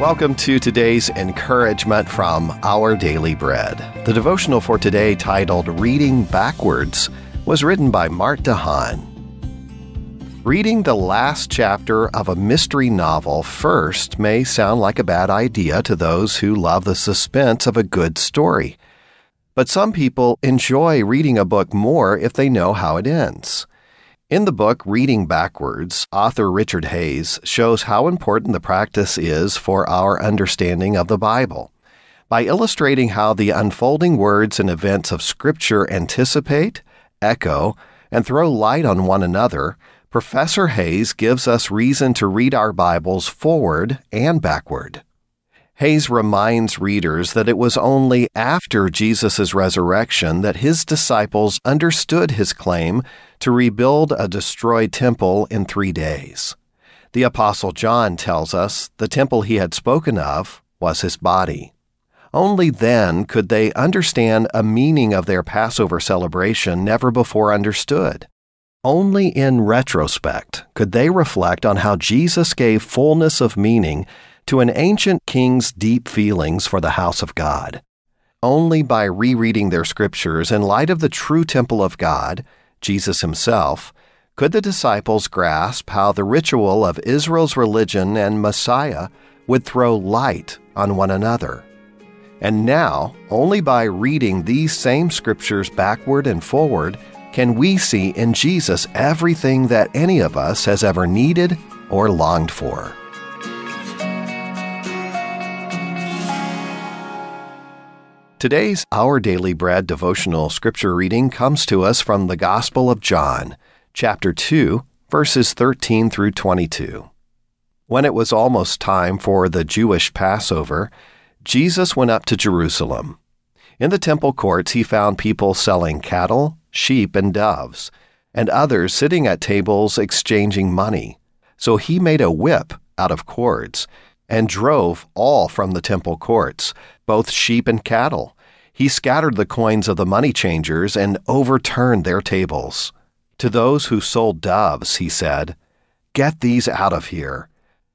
Welcome to today's encouragement from Our Daily Bread. The devotional for today, titled Reading Backwards, was written by Mark DeHaan. Reading the last chapter of a mystery novel first may sound like a bad idea to those who love the suspense of a good story. But some people enjoy reading a book more if they know how it ends. In the book Reading Backwards, author Richard Hayes shows how important the practice is for our understanding of the Bible. By illustrating how the unfolding words and events of Scripture anticipate, echo, and throw light on one another, Professor Hayes gives us reason to read our Bibles forward and backward. Hayes reminds readers that it was only after Jesus' resurrection that his disciples understood his claim to rebuild a destroyed temple in three days. The Apostle John tells us the temple he had spoken of was his body. Only then could they understand a meaning of their Passover celebration never before understood. Only in retrospect could they reflect on how Jesus gave fullness of meaning to an ancient king's deep feelings for the house of God. Only by rereading their scriptures in light of the true temple of God, Jesus himself, could the disciples grasp how the ritual of Israel's religion and Messiah would throw light on one another. And now, only by reading these same scriptures backward and forward, can we see in Jesus everything that any of us has ever needed or longed for. Today's Our Daily Bread devotional scripture reading comes to us from the Gospel of John, chapter 2, verses 13 through 22. When it was almost time for the Jewish Passover, Jesus went up to Jerusalem. In the temple courts, he found people selling cattle, sheep, and doves, and others sitting at tables exchanging money. So he made a whip out of cords and drove all from the temple courts, both sheep and cattle. He scattered the coins of the money changers and overturned their tables. To those who sold doves, he said, Get these out of here.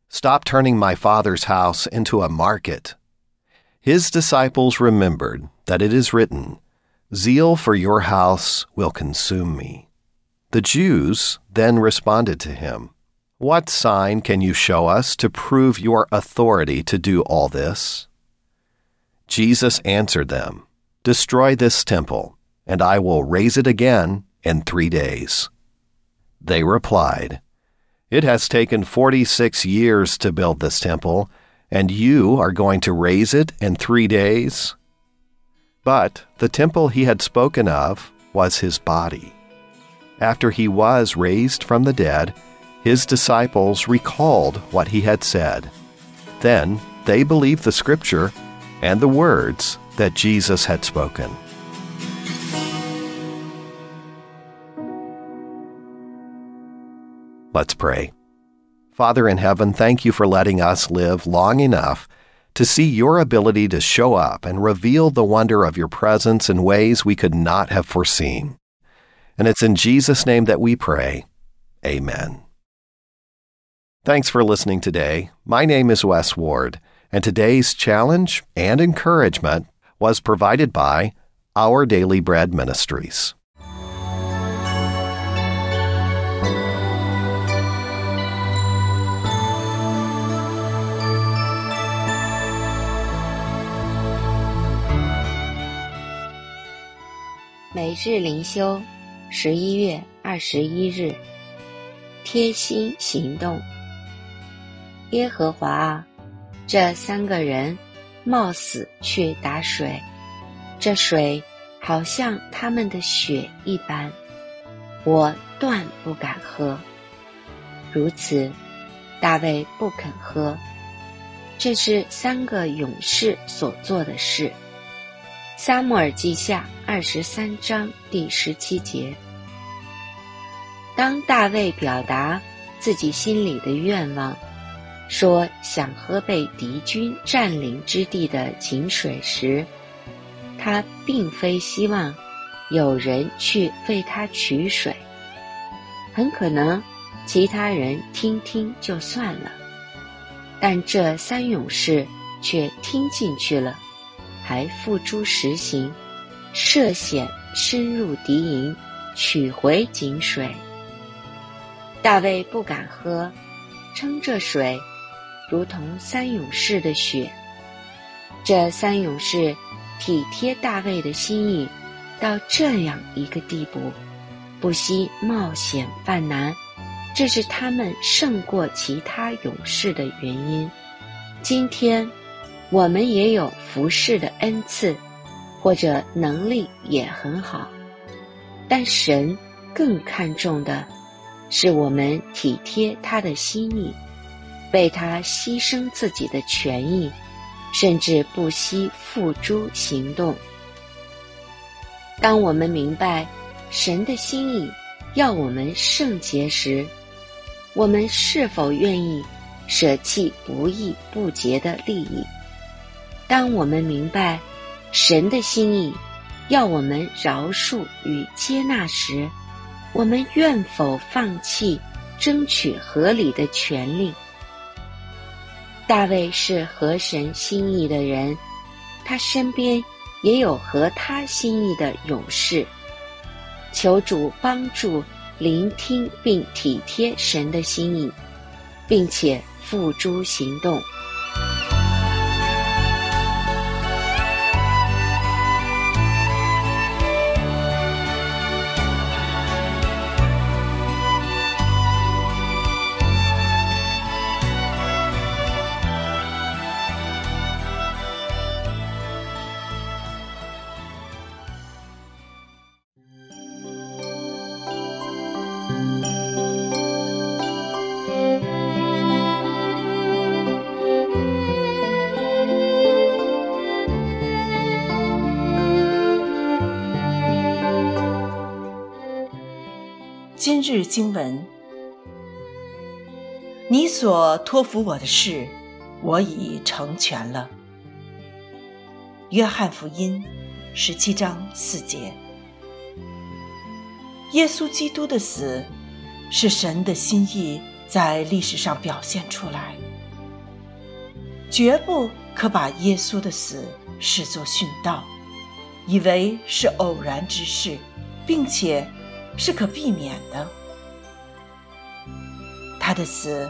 Stop turning my father's house into a market. His disciples remembered that it is written, Zeal for your house will consume me. The Jews then responded to him, what sign can you show us to prove your authority to do all this? Jesus answered them, Destroy this temple, and I will raise it again in three days. They replied, It has taken forty six years to build this temple, and you are going to raise it in three days? But the temple he had spoken of was his body. After he was raised from the dead, his disciples recalled what he had said. Then they believed the scripture and the words that Jesus had spoken. Let's pray. Father in heaven, thank you for letting us live long enough to see your ability to show up and reveal the wonder of your presence in ways we could not have foreseen. And it's in Jesus' name that we pray. Amen. Thanks for listening today. My name is Wes Ward, and today's challenge and encouragement was provided by Our Daily Bread Ministries. “每日灵修”，十一月二十一日，贴心行动。耶和华啊，这三个人冒死去打水，这水好像他们的血一般，我断不敢喝。如此，大卫不肯喝。这是三个勇士所做的事。撒母耳记下二十三章第十七节。当大卫表达自己心里的愿望。说想喝被敌军占领之地的井水时，他并非希望有人去为他取水，很可能其他人听听就算了。但这三勇士却听进去了，还付诸实行，涉险深入敌营，取回井水。大卫不敢喝，称这水如同三勇士的血。这三勇士体贴大卫的心意到这样一个地步，不惜冒险犯难，这是他们胜过其他勇士的原因。今天，我们也有服侍的恩赐，或者能力也很好，但神更看重的。是我们体贴他的心意，为他牺牲自己的权益，甚至不惜付诸行动。当我们明白神的心意要我们圣洁时，我们是否愿意舍弃不义不洁的利益？当我们明白神的心意要我们饶恕与接纳时，我们愿否放弃争取合理的权利？大卫是合神心意的人，他身边也有合他心意的勇士。求主帮助聆听并体贴神的心意，并且付诸行动。今日经文，你所托付我的事，我已成全了。约翰福音十七章四节。耶稣基督的死是神的心意在历史上表现出来，绝不可把耶稣的死视作殉道，以为是偶然之事，并且是可避免的。他的死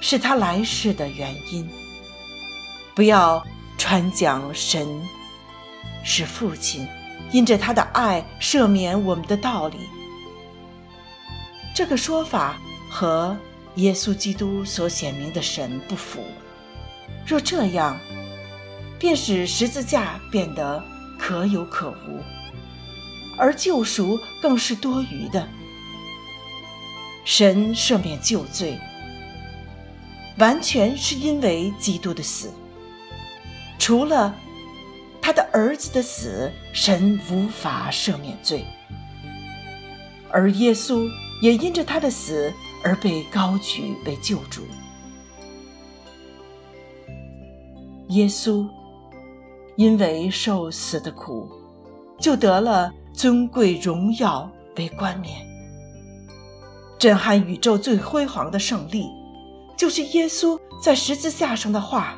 是他来世的原因。不要传讲神是父亲，因着他的爱赦免我们的道理。这个说法和耶稣基督所显明的神不符。若这样，便使十字架变得可有可无，而救赎更是多余的。神赦免旧罪，完全是因为基督的死。除了他的儿子的死，神无法赦免罪，而耶稣。也因着他的死而被高举为救主。耶稣因为受死的苦，就得了尊贵荣耀为冠冕。震撼宇宙最辉煌的胜利，就是耶稣在十字架上的话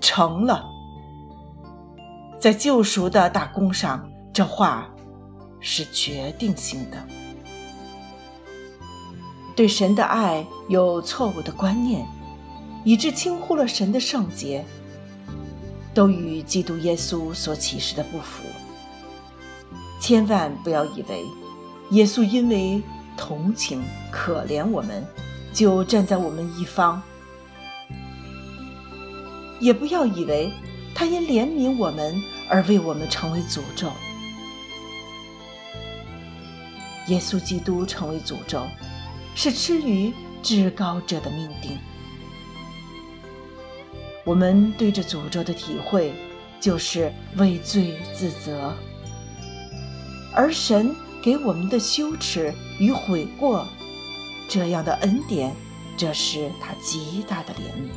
成了。在救赎的大功上，这话是决定性的。对神的爱有错误的观念，以致轻忽了神的圣洁，都与基督耶稣所启示的不符。千万不要以为耶稣因为同情可怜我们，就站在我们一方；也不要以为他因怜悯我们而为我们成为诅咒。耶稣基督成为诅咒。是吃于至高者的命定。我们对这诅咒的体会，就是畏罪自责；而神给我们的羞耻与悔过，这样的恩典，这是他极大的怜悯。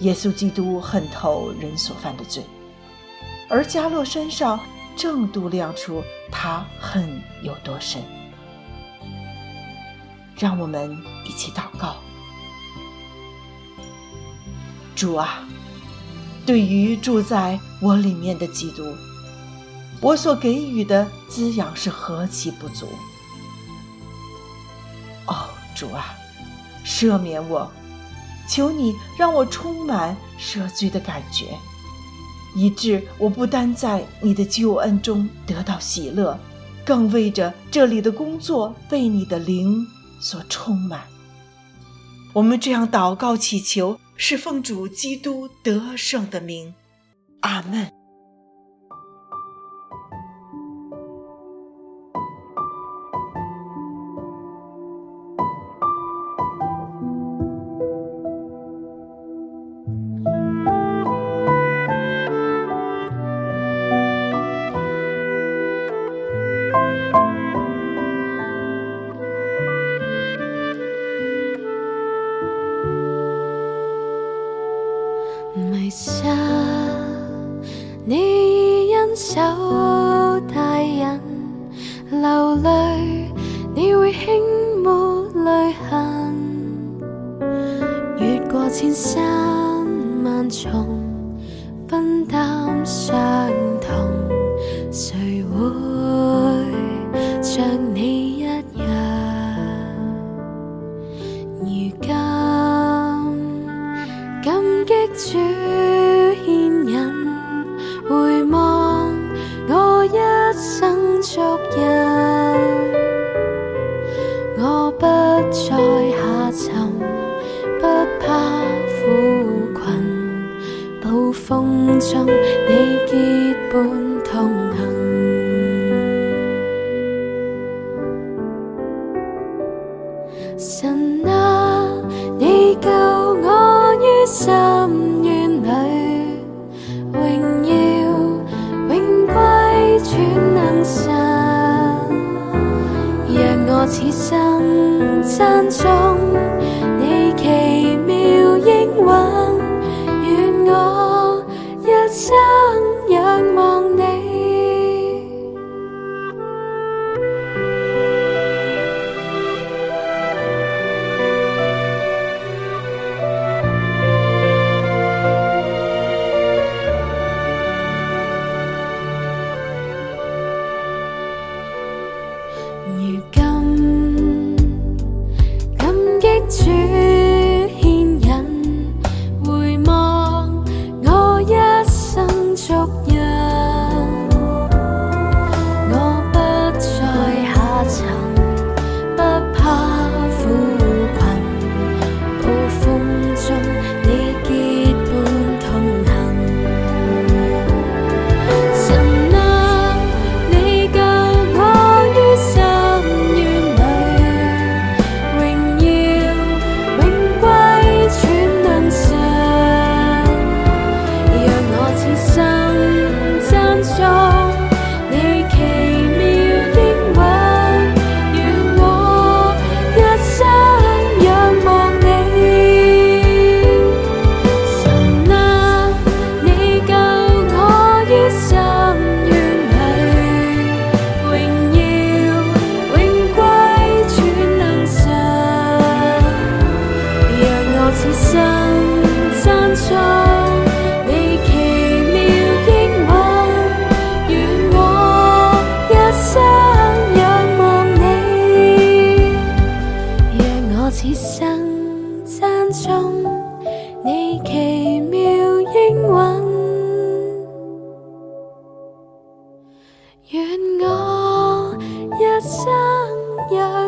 耶稣基督恨透人所犯的罪，而加洛身上正度亮出他恨有多深。让我们一起祷告，主啊，对于住在我里面的基督，我所给予的滋养是何其不足！哦，主啊，赦免我，求你让我充满赦罪的感觉，以致我不单在你的救恩中得到喜乐，更为着这里的工作被你的灵所充满。我们这样祷告祈求，是奉主基督得胜的名，阿门。下，你已因手大忍，流泪，你会轻抹泪痕，越过千山。愿我一生。